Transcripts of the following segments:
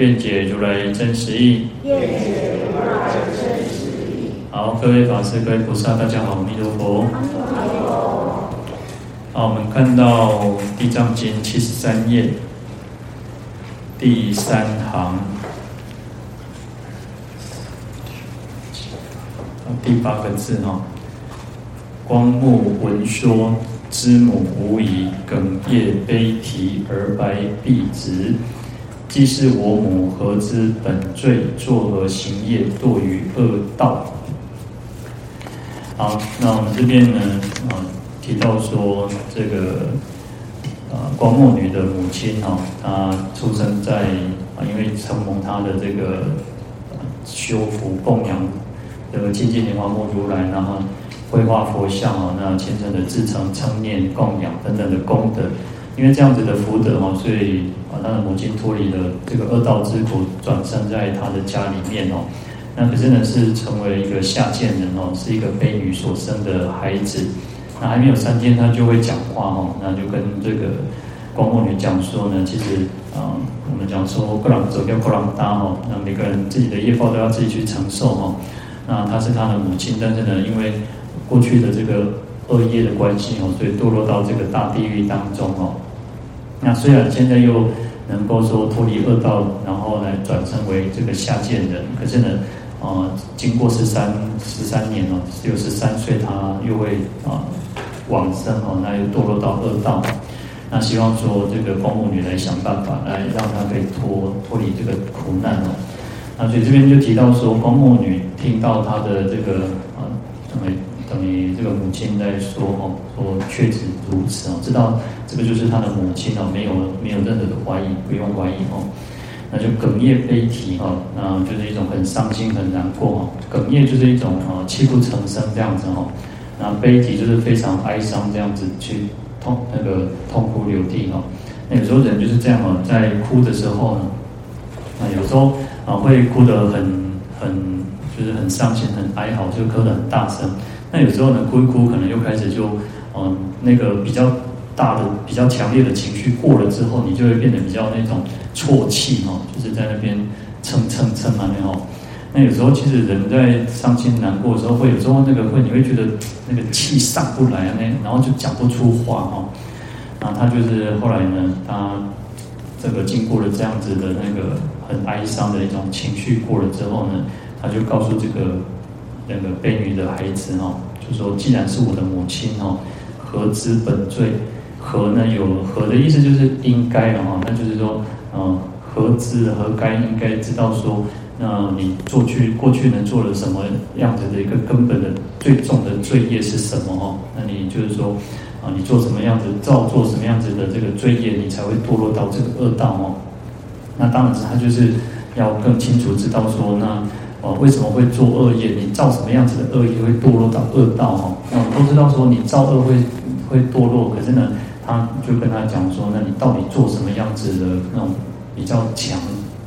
愿解如来真实义。好，各位法师、各位菩萨，大家好，阿弥陀佛。好，我们看到《地藏经》七十三页第三行，第八个字哈。光目闻说，知母无疑，哽咽悲啼，而白婢子。既是我母，何知本罪？作何行业，堕于恶道？好，那我们这边呢，啊，提到说这个，啊，光目女的母亲哈，她出生在啊，因为承蒙她的这个修福供养这个清净莲花目如来，然后绘画佛像啊，那虔诚的至诚称念供养等等的功德。因为这样子的福德哦，所以啊，他的母亲脱离了这个恶道之苦，转生在他的家里面哦。那可是呢，是成为一个下贱人哦，是一个婢女所生的孩子。那还没有三天，他就会讲话哦。那就跟这个光目女讲说呢，其实啊，我们讲说，各人走掉，各人搭哦。那每个人自己的业报都要自己去承受哦。那她是他的母亲，但是呢，因为过去的这个恶业的关系哦，所以堕落到这个大地狱当中哦。那虽然现在又能够说脱离恶道，然后来转生为这个下贱人，可是呢，呃，经过十三十三年哦，六十三岁他又会啊往生哦，那又堕落到恶道。那希望说这个光目女来想办法来让他可以脱脱离这个苦难哦。那所以这边就提到说，光目女听到他的这个，母亲在说哦，说确实如此哦，知道。这个就是他的母亲哦，没有没有任何的怀疑，不用怀疑哦。那就哽咽悲啼哦，那就是一种很伤心、很难过哦。哽咽就是一种哦，泣不成声这样子哦。那悲啼就是非常哀伤这样子去痛那个痛哭流涕哦。那有时候人就是这样哦，在哭的时候呢，啊有时候啊会哭得很很就是很伤心、很哀嚎，就哭得很大声。那有时候呢哭一哭，可能又开始就嗯那个比较。大的比较强烈的情绪过了之后，你就会变得比较那种啜泣哦，就是在那边蹭蹭蹭啊那种。那有时候其实人在伤心难过的时候，会有时候那个会你会觉得那个气上不来那，然后就讲不出话哦。那他就是后来呢，他这个经过了这样子的那个很哀伤的一种情绪过了之后呢，他就告诉这个那个婢女的孩子哦，就说既然是我的母亲哦，何知本罪？何呢？有何的意思就是应该了哈，那就是说，嗯，何知何该应该知道说，那你过去过去能做了什么样子的一个根本的最重的罪业是什么哈？那你就是说，啊，你做什么样子造作什么样子的这个罪业，你才会堕落到这个恶道哦。那当然是他就是要更清楚知道说，那哦为什么会做恶业？你造什么样子的恶业会堕落到恶道哈？那我们都知道说，你造恶会会堕落，可是呢？他就跟他讲说：“那你到底做什么样子的那种比较强、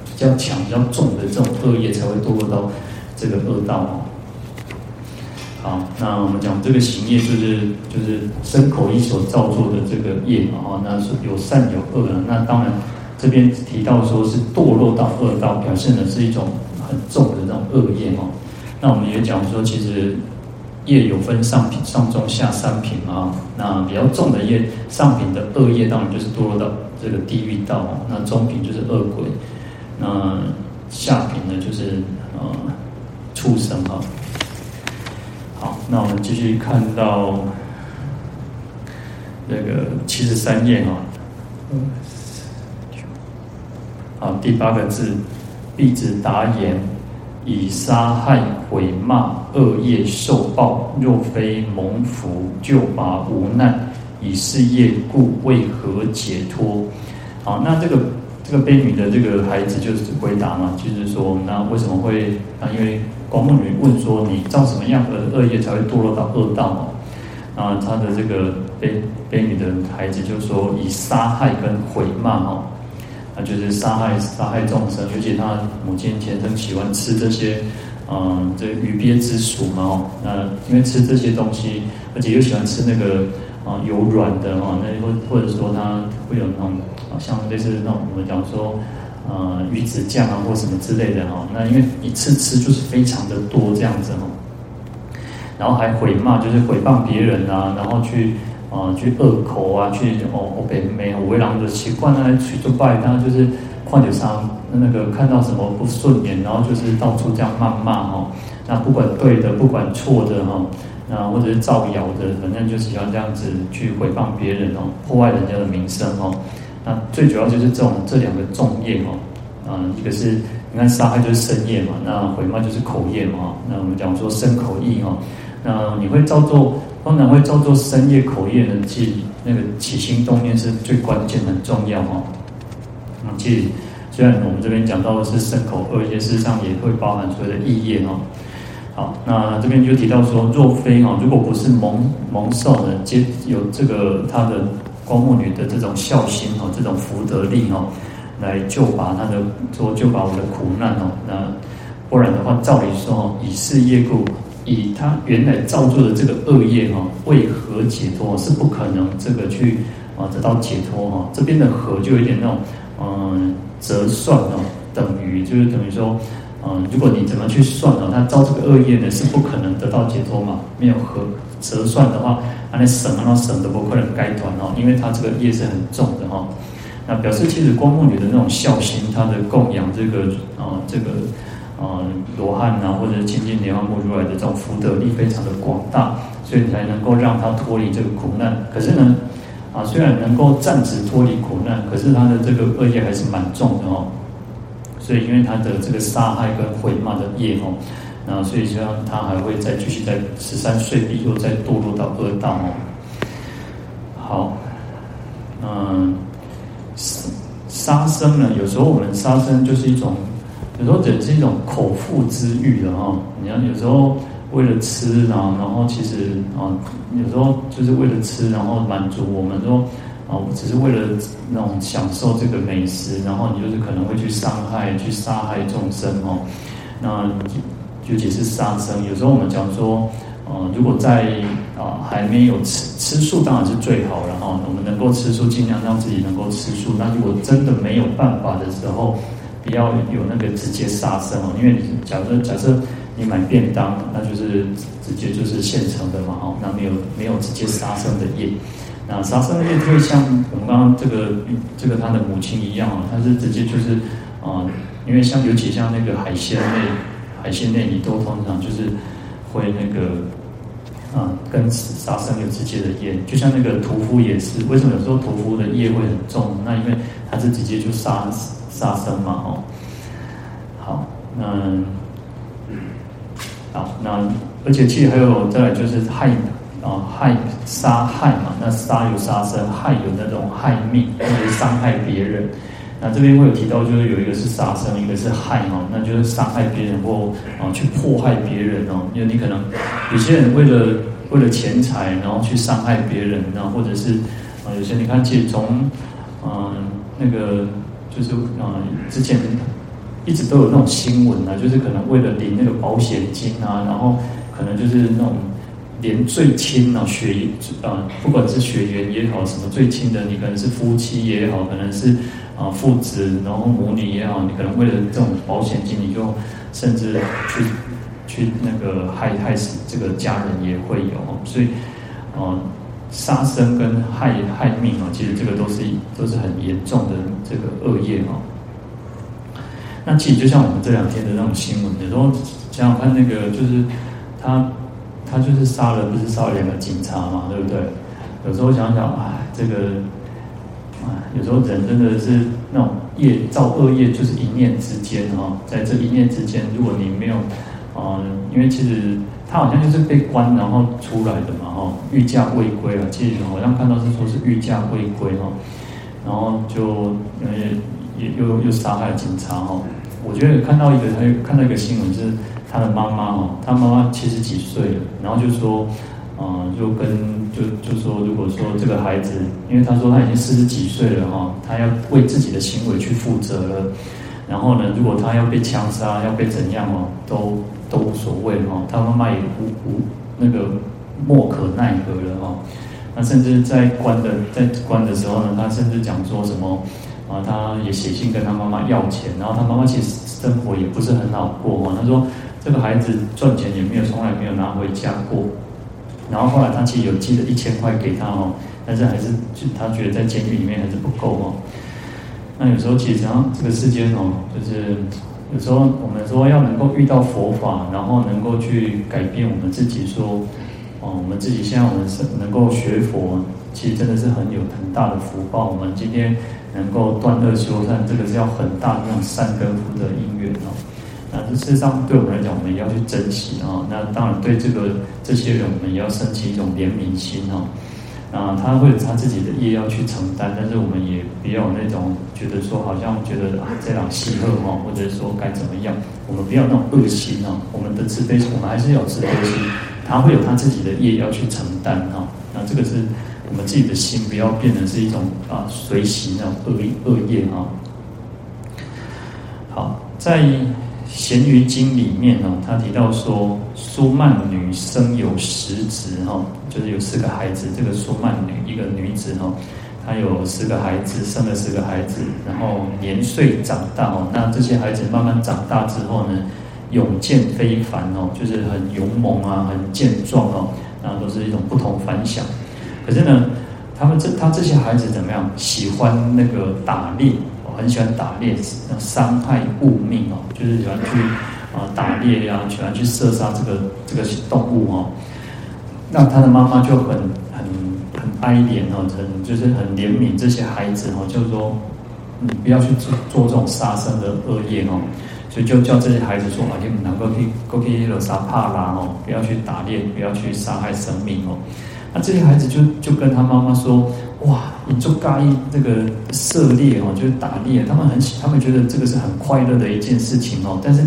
比较强、比较重的这种恶业，才会堕落到这个恶道？”好，那我们讲这个行业，就是就是身口意所造作的这个业嘛，哈，那是有善有恶的。那当然这边提到说是堕落到恶道，表现的是一种很重的恶业哈。那我们也讲说，其实。业有分上品、上中下三品啊。那比较重的业，上品的恶业当然就是堕落到这个地狱道。那中品就是恶鬼，那下品呢就是呃畜生啊。好，那我们继续看到那个七十三页啊。好，第八个字，婢子答言。以杀害、毁骂、恶业受报，若非蒙福救拔无难，以是业故，为何解脱？好，那这个这个婢女的这个孩子就是回答嘛，就是说，那为什么会啊？因为光目女问说，你造什么样的恶业才会堕落到恶道嘛？啊，他的这个婢婢女的孩子就说，以杀害跟毁骂哈，他，就是杀害杀害众生，尤其他母亲前生喜欢吃这些，嗯，这鱼鳖之属嘛，那因为吃这些东西，而且又喜欢吃那个。啊，有软的哈，那或或者说它会有那种，像类似那种我们讲说，呃，鱼子酱啊或什么之类的哈。那因为一次吃就是非常的多这样子哈，然后还毁骂，就是毁谤别人啊，然后去啊、去恶口啊，去哦哦北没有为狼的习惯啊，去做拜，他就是况且上那个看到什么不顺眼，然后就是到处这样谩骂哈。那不管对的，不管错的哈。那，或者是造谣的，反正就喜欢这样子去诽谤别人哦，破坏人家的名声哦。那最主要就是这种这两个重业哦。啊，一个是你看杀害就是身业嘛，那毁骂就是口业嘛。那我们讲说身口意哦，那你会造作，当然会造作深夜口业的，其实那个起心动念是最关键很重要哦。那其实虽然我们这边讲到的是身口二业，事实上也会包含所有的意业哦。好，那这边就提到说，若非哈，如果不是蒙蒙受呢，接有这个他的光目女的这种孝心哦，这种福德力哦，来救拔他的说救拔我的苦难哦，那不然的话，照理说以是业故，以他原来造作的这个恶业哈，为何解脱是不可能这个去啊得到解脱哈。这边的和就有点那种嗯折算哦，等于就是等于说。嗯，如果你怎么去算呢？他造这个恶业呢，是不可能得到解脱嘛？没有和折算的话，那你省啊，那省的不可能该断哦，因为他这个业是很重的哈。那表示其实光目女的那种孝心，他的供养这个啊，这个啊罗汉啊，或者是亲近莲花目如来的这种福德力非常的广大，所以才能够让他脱离这个苦难。可是呢，啊，虽然能够暂时脱离苦难，可是他的这个恶业还是蛮重的哦。所以，因为他的这个杀害跟毁骂的业哦，那所以说他还会再继续在十三岁必又再堕落到恶道哦。好，嗯，杀生呢，有时候我们杀生就是一种，有时候只是一种口腹之欲的哈。你看，有时候为了吃啊，然后其实啊，有时候就是为了吃，然后满足我们说。哦，只是为了那种享受这个美食，然后你就是可能会去伤害、去杀害众生哦。那尤其是杀生，有时候我们讲说，呃，如果在啊、呃、还没有吃吃素，当然是最好了哈。我们能够吃素，尽量让自己能够吃素。那如果真的没有办法的时候，不要有那个直接杀生哦，因为假设假设你买便当，那就是直接就是现成的嘛哈，那没有没有直接杀生的业。那杀生的业就会像我们刚刚这个这个他的母亲一样啊，他是直接就是啊、因为像尤其像那个海鲜类，海鲜类你都通常就是会那个啊、跟杀生有直接的业，就像那个屠夫也是，为什么有时候屠夫的业会很重？那因为他是直接就杀死杀生嘛，哦，好，那好，那而且其实还有再来就是害。啊，害杀害嘛，那杀有杀生，害有那种害命，或者伤害别人。那这边会有提到，就是有一个是杀生，一个是害哦，那就是伤害别人或啊去迫害别人哦。因为你可能有些人为了为了钱财，然后去伤害别人，然后或者是啊有些你看，其实从嗯、那个就是啊、之前一直都有那种新闻啊，就是可能为了领那个保险金啊，然后可能就是那种。连最亲啊血啊，不管是血缘也好，什么最亲的，你可能是夫妻也好，可能是啊父子，然后母女也好，你可能为了这种保险金，你就甚至去去那个害害死这个家人也会有，所以啊杀生跟害害命啊，其实这个都是都是很严重的这个恶业哦。那其实就像我们这两天的那种新闻，有时候想想看，那个就是他。他就是杀了，不是杀了两个警察嘛，对不对？有时候想想，哎，这个，哎，有时候人真的是那种业造恶业，就是一念之间哈，在这一念之间，如果你没有，嗯，因为其实他好像就是被关然后出来的嘛，哈，御驾未归啊，其实好像看到是说是御驾未归哈，然后就因为也又又杀害警察哈。我觉得看到一个，还有看到一个新闻，就是他的妈妈哦，他妈妈七十几岁了，然后就说，嗯，就跟就就说，如果说这个孩子，因为他说他已经四十几岁了哈，他要为自己的行为去负责了。然后呢，如果他要被枪杀，要被怎样哦，都都无所谓哈。他妈妈也无无那个莫可奈何了哈。那甚至在关的在关的时候呢，他甚至讲说什么啊？他也写信跟他妈妈要钱，然后他妈妈其实生活也不是很好过哈。他说这个孩子赚钱也没有，从来没有拿回家过。然后后来他其实有寄了一千块给他哦，但是还是就他觉得在监狱里面还是不够哦。那有时候其实啊这个世间哦，就是有时候我们说要能够遇到佛法，然后能够去改变我们自己说，哦，我们自己现在我们是能够学佛，其实真的是很有很大的福报。我们今天能够断恶修善，这个是要很大的那种善根福德因缘哦。那这事实上对我们来讲，我们也要去珍惜哦。那当然对这个这些人，我们也要升起一种怜悯心哦。啊，他会有他自己的业要去承担，但是我们也不要那种觉得说好像觉得啊这样戏谑哈，或者说该怎么样，我们不要那种恶心哦。我们的慈悲心，我们还是要慈悲心，他会有他自己的业要去承担哈。那这个是我们自己的心，不要变成是一种啊随喜那种恶恶业哈。好，在。《咸鱼经》里面哦，他提到说，苏曼女生有十子哈，就是有四个孩子。这个苏曼女一个女子哈，她有四个孩子，生了四个孩子，然后年岁长大哦。那这些孩子慢慢长大之后呢，勇健非凡哦，就是很勇猛啊，很健壮哦，那都是一种不同凡响。可是呢，他们这他这些孩子怎么样？喜欢那个打猎。很喜欢打猎，伤害物命哦，就是喜欢去啊打猎呀，喜欢去射杀这个这个动物哦。那他的妈妈就很很很哀怜哦，很就是很怜悯这些孩子哦，就是说你不要去做做这种杀生的恶业哦，所以就叫这些孩子说啊，你们能够去过去那个杀帕拉哦，不要去打猎，不要去杀害生命哦。那这些孩子就就跟他妈妈说。哇，你就介意这个涉猎哦，就是打猎，他们很喜，他们觉得这个是很快乐的一件事情哦。但是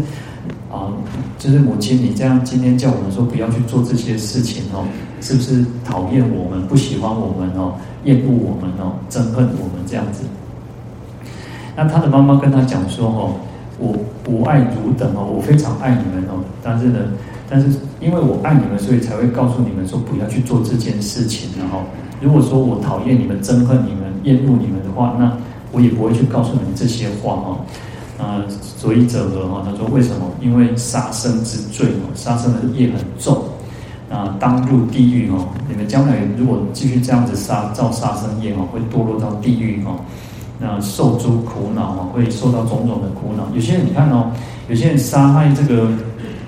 啊，就是母亲，你这样今天叫我们说不要去做这些事情哦，是不是讨厌我们，不喜欢我们哦，厌恶我们哦，憎恨我们这样子？那他的妈妈跟他讲说哦，我我爱汝等哦，我非常爱你们哦，但是呢，但是因为我爱你们，所以才会告诉你们说不要去做这件事情，然后。如果说我讨厌你们、憎恨你们、厌恶你们的话，那我也不会去告诉你们这些话哦。啊，所以者何哈？他说为什么？因为杀生之罪哦，杀生的业很重啊，当入地狱哦。你们将来如果继续这样子杀造杀生业哦，会堕落到地狱哦。那受诸苦恼哦，会受到种种的苦恼。有些人你看哦，有些人杀害这个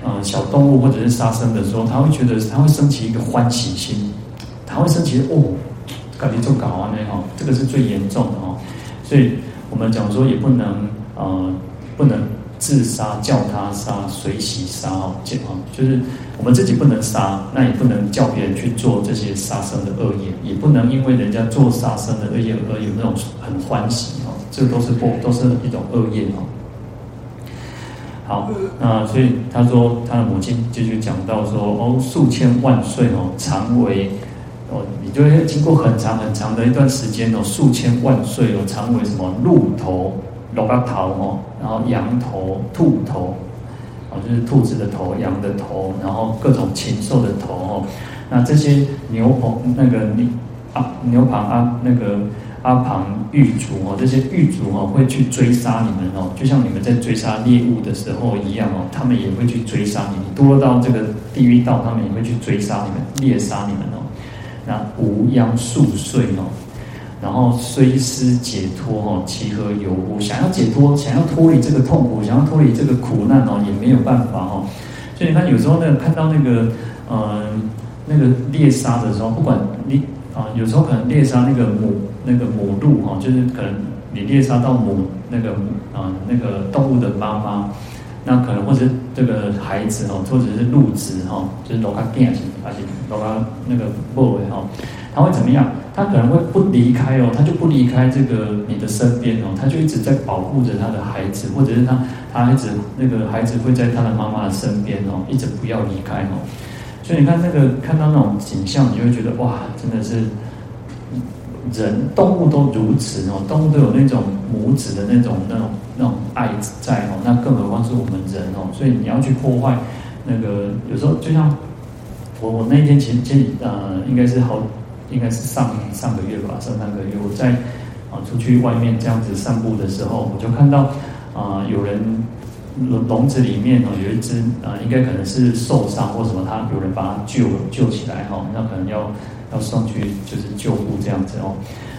呃小动物或者是杀生的时候，他会觉得他会升起一个欢喜心。他会升起哦，感觉就搞完呢哈，这个是最严重的哈，所以我们讲说也不能呃不能自杀，叫他杀，随喜杀哦，就是我们自己不能杀，那也不能叫别人去做这些杀生的恶业，也不能因为人家做杀生的恶业而有那种很欢喜哦，这个都是不都是一种恶业哦。好，那所以他说他的母亲继续讲到说哦，数千万岁哦，常为。哦，你就会经过很长很长的一段时间哦，数千万岁哦，常为什么鹿头、鹿角头哦，然后羊头、兔头，哦，就是兔子的头、羊的头，然后各种禽兽的头哦。那这些牛棚那个你啊牛棚啊那个阿旁狱卒哦，这些狱卒哦会去追杀你们哦，就像你们在追杀猎物的时候一样哦，他们也会去追杀你。你堕到这个地狱道，他们也会去追杀你们、猎杀你们哦。那无央数岁哦，然后虽思解脱哦，其何有乎？想要解脱，想要脱离这个痛苦，想要脱离这个苦难哦，也没有办法哦。所以你看，有时候呢，看到那个嗯、那个猎杀的时候，不管你啊、有时候可能猎杀那个母那个母鹿哈，就是可能你猎杀到母那个啊、那个动物的妈妈。那可能或者这个孩子哦，或者是鹿子哈，就是罗卡电还是还是罗卡那个 boy 哈，他会怎么样？他可能会不离开哦，他就不离开这个你的身边哦，他就一直在保护着他的孩子，或者是他他孩子那个孩子会在他的妈妈的身边哦，一直不要离开哦。所以你看那个看到那种景象，你就会觉得哇，真的是人动物都如此哦，动物都有那种母子的那种那种那种爱在哦，那更何况是我们人哦。所以你要去破坏那个，有时候就像我我那一天前前呃，应该是好，应该是上上个月吧，上上个月我在啊出去外面这样子散步的时候，我就看到啊、有人。笼笼子里面哦，有一只啊、应该可能是受伤或什么，他有人把它救救起来哈，那可能要要送去就是救护这样子哦。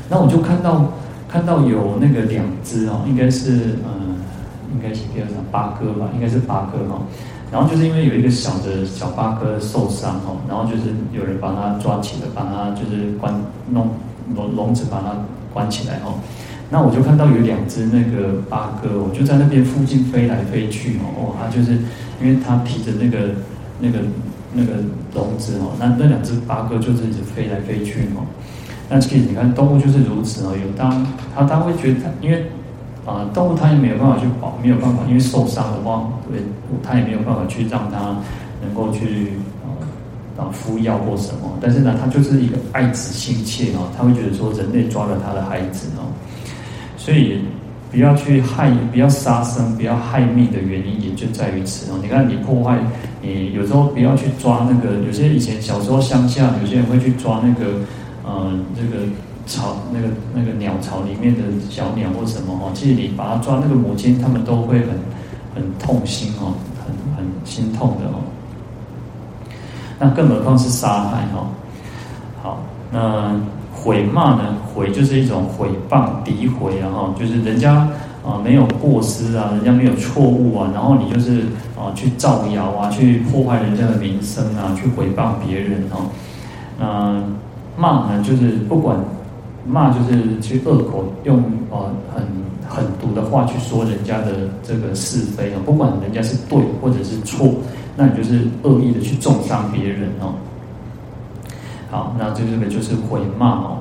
那我就看到看到有那个两只哦，应该是嗯，应该是第二张八哥吧，应该是八哥哈。然后就是因为有一个小的小八哥受伤哦，然后就是有人把它抓起来，把它就是关弄笼笼子把它关起来哦。那我就看到有两只那个八哥，我就在那边附近飞来飞去哦，哦，它就是因为它提着那个那个那个笼子哦，那那两只八哥就是一直飞来飞去哦。那其实你看动物就是如此哦，有当它它会觉得，因为啊动物它也没有办法去保，没有办法，因为受伤的话，对，它也没有办法去让它能够去啊敷药或什么，但是呢，它就是一个爱子心切哦，它会觉得说人类抓了它的孩子哦。所以不要去害，不要杀生，不要害命的原因也就在于此哦。你看，你破坏，你有时候不要去抓那个。有些以前小时候乡下，有些人会去抓那个，呃，这个巢，那个那个鸟巢里面的小鸟或什么哦。其实你把它抓那个母亲，他们都会很很痛心哦，很很心痛的哦。那更何况是杀害哦。好，那。毁骂呢？毁就是一种毁谤、诋毁，然后就是人家啊没有过失啊，人家没有错误啊，然后你就是啊去造谣啊，去破坏人家的名声啊，去毁谤别人哦。那，骂呢就是不管骂就是去恶口用呃很狠毒的话去说人家的这个是非啊，不管人家是对或者是错，那你就是恶意的去中伤别人哦。好，那这个就是毁骂哦。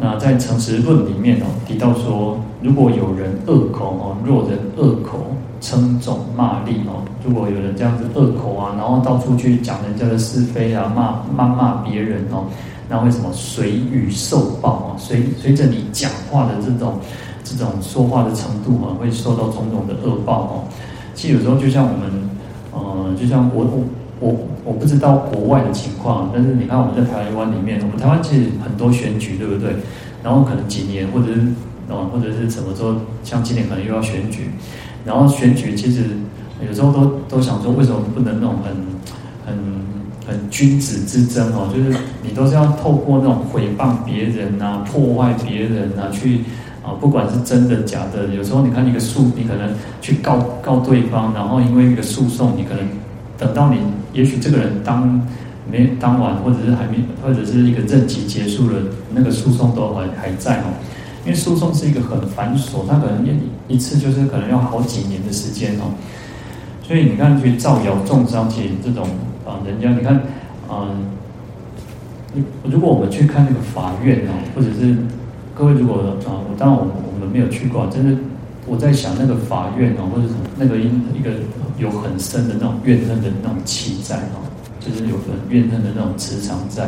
那在诚实论里面哦，提到说，如果有人恶口哦，若人恶口称颂骂詈哦，如果有人这样子恶口啊，然后到处去讲人家的是非啊，骂谩骂别人哦，那为什么随语受报啊？随随着你讲话的这种这种说话的程度啊，会受到种种的恶报哦。其实有时候就像我们，呃，就像我我。我我不知道国外的情况，但是你看我们在台湾里面，我们台湾其实很多选举，对不对？然后可能几年，或者是哦，或者是什么时候，像今年可能又要选举，然后选举其实有时候都都想说，为什么不能那种很很很君子之争哦？就是你都是要透过那种诽谤别人啊，破坏别人啊，去啊，不管是真的假的，有时候你看一个诉，你可能去告告对方，然后因为一个诉讼，你可能。等到你，也许这个人当没当晚，或者是还没，或者是一个任期结束了，那个诉讼都还还在哦。因为诉讼是一个很繁琐，它可能一一次就是可能要好几年的时间哦。所以你看，去造谣中伤，其实这种啊，人家你看，嗯，如果我们去看那个法院哦，或者是各位如果啊，我当然我我们没有去过，真的。我在想那个法院哦，或者什么那个一一个有很深的那种怨恨的那种气在哦，就是有很怨恨的那种磁场在。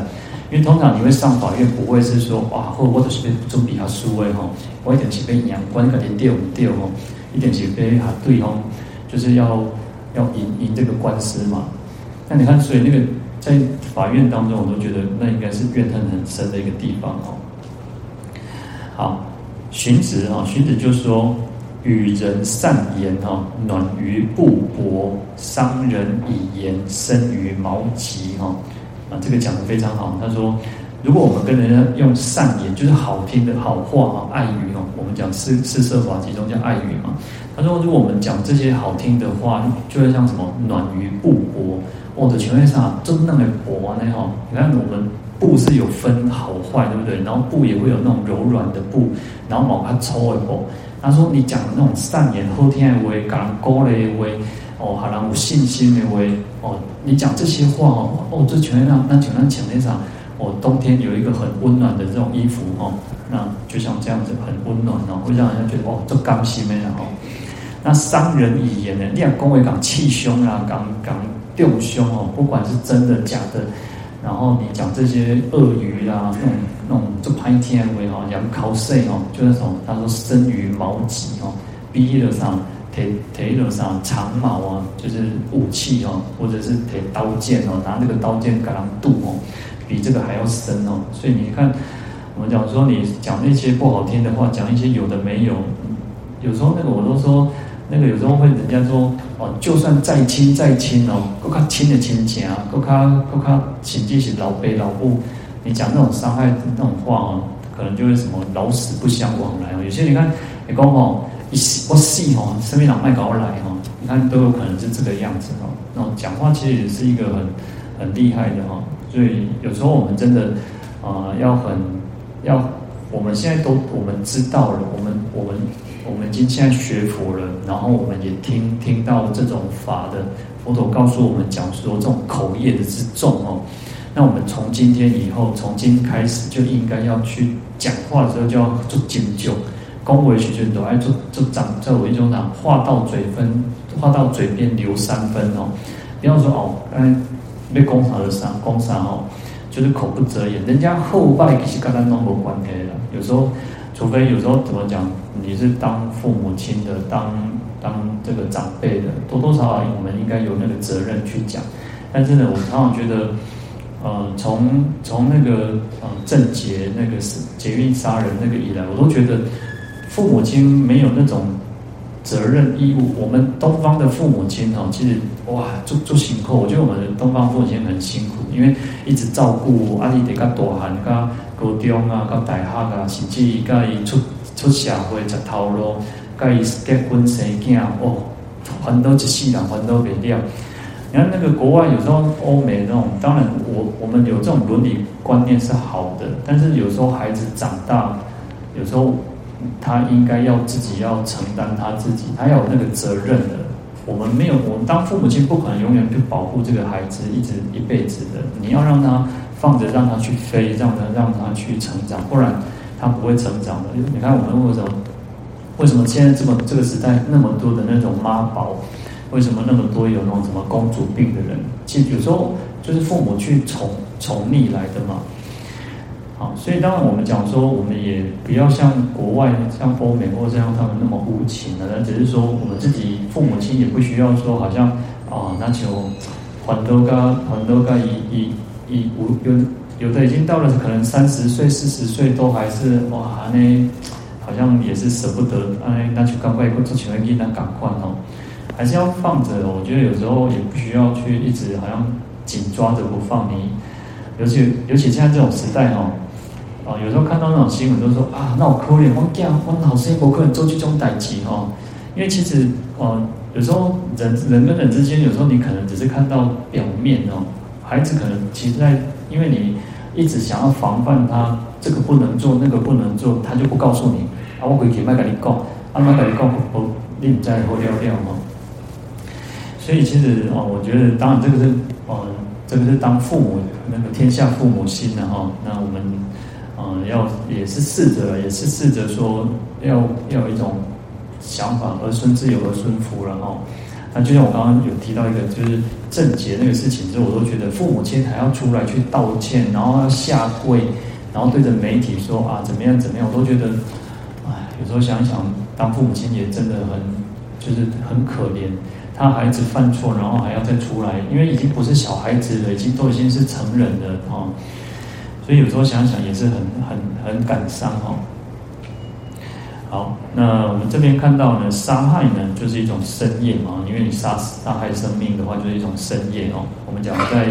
因为通常你会上法院，不会是说哇，或或者是被做比较输诶吼，我一点是被阳关肯定掉不掉吼，一点是被他对吼，就是要要赢赢这个官司嘛。那你看，所以那个在法院当中，我都觉得那应该是怨恨很深的一个地方哦。好，荀子啊，荀子就说。与人善言哈，暖于布帛；伤人以言，深于矛戟哈。啊，这个讲得非常好。他说，如果我们跟人家用善言，就是好听的好话哈，爱语哦。我们讲四四色法其中叫爱语嘛。他说，如果我们讲这些好听的话，就会像什么暖于布帛。我的权位上真那么薄呢哈。你看我们布是有分好坏，对不对？然后布也会有那种柔软的布，然后毛它粗的布。他说：“你讲的那种善言、后天的话、给人鼓励的话，哦，让人有信心的话，哦，你讲这些话哦，哦，这全让那全让前面上哦冬天有一个很温暖的这种衣服哦，那就像这样子很温暖哦，会让人家觉得哦，这刚心没了哦。那伤人语言呢，你讲恭维讲气胸啊，讲讲丢胸哦，不管是真的假的，然后你讲这些鳄鱼啦，那种那种就拍天为哈，讲考试哦，就那种他说生于矛戟哦，逼了上。铁铁路上长矛啊，就是武器哦，或者是铁刀剑哦，拿那个刀剑给人度哦，比这个还要深哦。所以你看，我们讲说你讲那些不好听的话，讲一些有的没有，有时候那个我都说，那个有时候会人家说哦，就算再亲再亲哦，够卡亲的亲情啊，够卡够卡亲戚是老爸老母，你讲那种伤害那种话哦，可能就会什么老死不相往来哦。有些你看你讲哦。一我细哦，身边老麦搞来哦，你看都有可能是这个样子哦。那种讲话其实也是一个很很厉害的哈，所以有时候我们真的啊、要很要，我们现在都我们知道了，我们我们经现在学佛了，然后我们也听听到这种法的佛陀告诉我们讲说这种口业的之重哦，那我们从今天以后，从今开始就应该要去讲话的时候就要做精究。恭维学学都爱做做长，做为一种长，话到嘴分，话到嘴边留三分哦。不要说哦，刚才被攻啥的啥，攻啥哦，就是口不择言。人家后拜其实跟咱都没关系了。有时候，除非有时候怎么讲，你是当父母亲的，当当这个长辈的，多多少少我们应该有那个责任去讲。但是呢，我常常觉得，呃，从从那个呃郑捷那个是捷运杀人那个以来，我都觉得。父母亲没有那种责任义务，我们东方的父母亲哦，其实哇，做做辛苦。我觉得我们东方父母亲很辛苦，因为一直照顾阿弟得个大汉，个高中啊，个大学啊，甚至于个伊出出社会出头路，个伊结婚生囝哦，烦恼一世人烦恼不了。你看那个国外有时候欧美那种，当然我我们有这种伦理观念是好的，但是有时候孩子长大，有时候。他应该要自己要承担他自己，他要有那个责任的。我们没有，我们当父母亲不可能永远去保护这个孩子，一直一辈子的。你要让他放着，让他去飞，让他让他去成长，不然他不会成长的。你看我们为什么？为什么现在这么这个时代那么多的那种妈宝？为什么那么多有那种什么公主病的人？其实有时候就是父母去宠宠溺来的嘛。好，所以当然我们讲说，我们也不要像国外、像欧美或者像他们那么无情的，只是说我们自己父母亲也不需要说，好像啊，那就很多个很多个一一一无有有的已经到了可能三十岁、四十岁都还是哇那，好像也是舍不得哎，那就赶快做起来给他赶快哦，还是要放着。我觉得有时候也不需要去一直好像紧抓着不放你，尤其尤其现在这种时代哦。哦，有时候看到那种新闻，都说啊，那我可怜，我讲，我老师不可能做这种代志哦。因为其实，哦，有时候人人跟人之间，有时候你可能只是看到表面哦。孩子可能其实在，因为你一直想要防范他这个不能做，那个不能做，他就不告诉你。啊，我回去麦跟你讲，啊，麦跟你讲，我你唔在乎了了哦。所以其实哦，我觉得当然这个是，哦，这个是当父母那个天下父母心的哈。那我们。嗯，要也是试着，也是试着说，要要有一种想法，儿孙自有儿孙福了哈。那就像我刚刚有提到一个，就是郑捷那个事情，之后我都觉得父母亲还要出来去道歉，然后要下跪，然后对着媒体说啊怎么样怎么样，我都觉得，哎，有时候想一想，当父母亲也真的很，就是很可怜。他孩子犯错，然后还要再出来，因为已经不是小孩子了，已经都已经是成人了啊。所以有时候想想也是很很很感伤哦。好，那我们这边看到呢，杀害呢就是一种身业嘛，因为你杀死杀害生命的话就是一种身业哦。我们讲在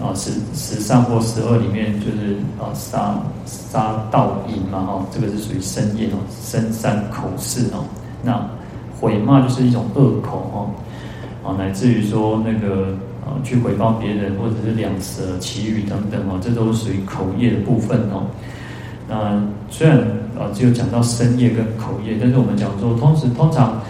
啊十十三或十二里面，就是啊杀杀盗淫嘛哈，这个是属于身业哦，身三口四哦。那毁骂就是一种恶口哦，啊乃至于说那个。啊，去毁谤别人，或者是两舌、其语等等哦，这都属于口业的部分哦。那虽然啊，只有讲到深夜跟口业，但是我们讲说，通时通常，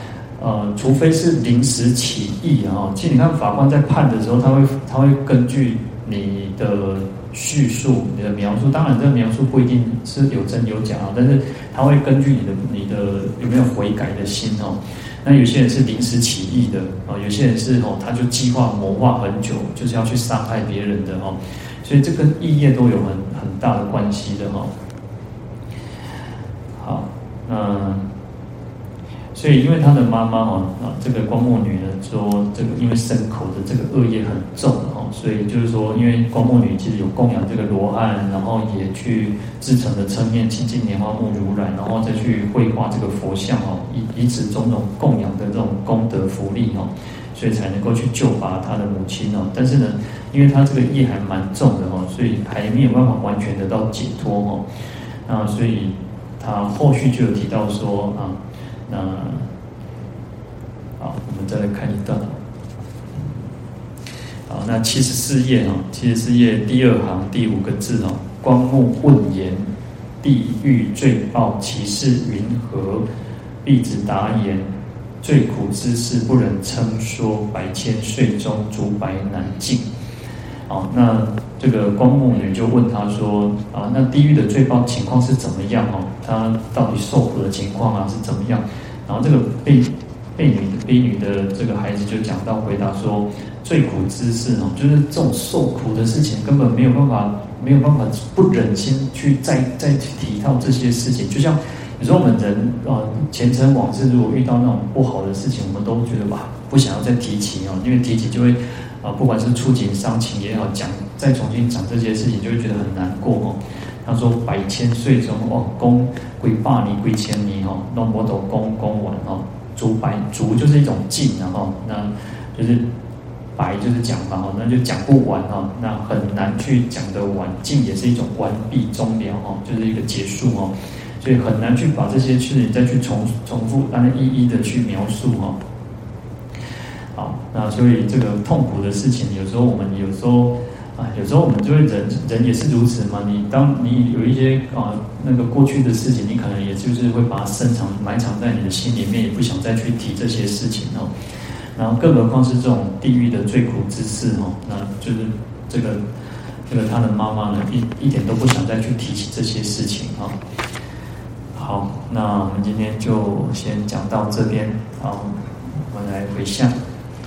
呃，除非是临时起意啊，其实你看法官在判的时候，他会他会根据你的叙述、你的描述。当然，这个描述不一定是有真有假啊，但是他会根据你的你的有没有悔改的心哦。那有些人是临时起意的啊，有些人是哦，他就计划谋划很久，就是要去伤害别人的哦。所以这跟意业都有很很大的关系的哈。好，那。所以，因为他的妈妈哦，啊，这个光目女呢说，这个因为身口的这个恶业很重哦，所以就是说，因为光目女其实有供养这个罗汉，然后也去制成了称念清净莲花木如来，然后再去绘画这个佛像哦，以以此种种供养的这种功德福利哦，所以才能够去救拔他的母亲哦。但是呢，因为他这个业还蛮重的哦，所以还没有办法完全得到解脱哦。那所以他后续就有提到说啊。那好，我们再来看一段。好，那七十四页啊，七十四页第二行第五个字哦，光目问言：地狱罪报其事云何？弟子答言：最苦之事不忍称说，百千岁中诸白难尽。好，那这个光目女就问他说：啊，那地狱的罪报情况是怎么样？哦，他到底受苦的情况啊是怎么样？然后这个婢婢女的婢女的这个孩子就讲到回答说，最苦之事哦，就是这种受苦的事情根本没有办法没有办法不忍心去再再提到这些事情。就像有时候我们人啊前尘往事，如果遇到那种不好的事情，我们都觉得哇不想要再提起哦，因为提起就会啊不管是触景伤情也好，讲再重新讲这些事情，就会觉得很难过哦。他说：“百千岁中，哦，功归百年，归千年，哦，弄不都功功完，哦，足百足就是一种尽，然后那就是百就是讲嘛，哦，那就讲不完，哦，那很难去讲得完。尽也是一种完毕终了，哦，就是一个结束，哦，所以很难去把这些事情再去重重复，大家一一的去描述，哦。好，那所以这个痛苦的事情，有时候我们有时候。”啊，有时候我们就会人人也是如此嘛。你当你有一些啊那个过去的事情，你可能也就是会把它深藏埋藏在你的心里面，也不想再去提这些事情哦。然后更何况是这种地狱的最苦之事哦，那就是这个这个他的妈妈呢，一一点都不想再去提起这些事情啊。好，那我们今天就先讲到这边。好，我们来回向，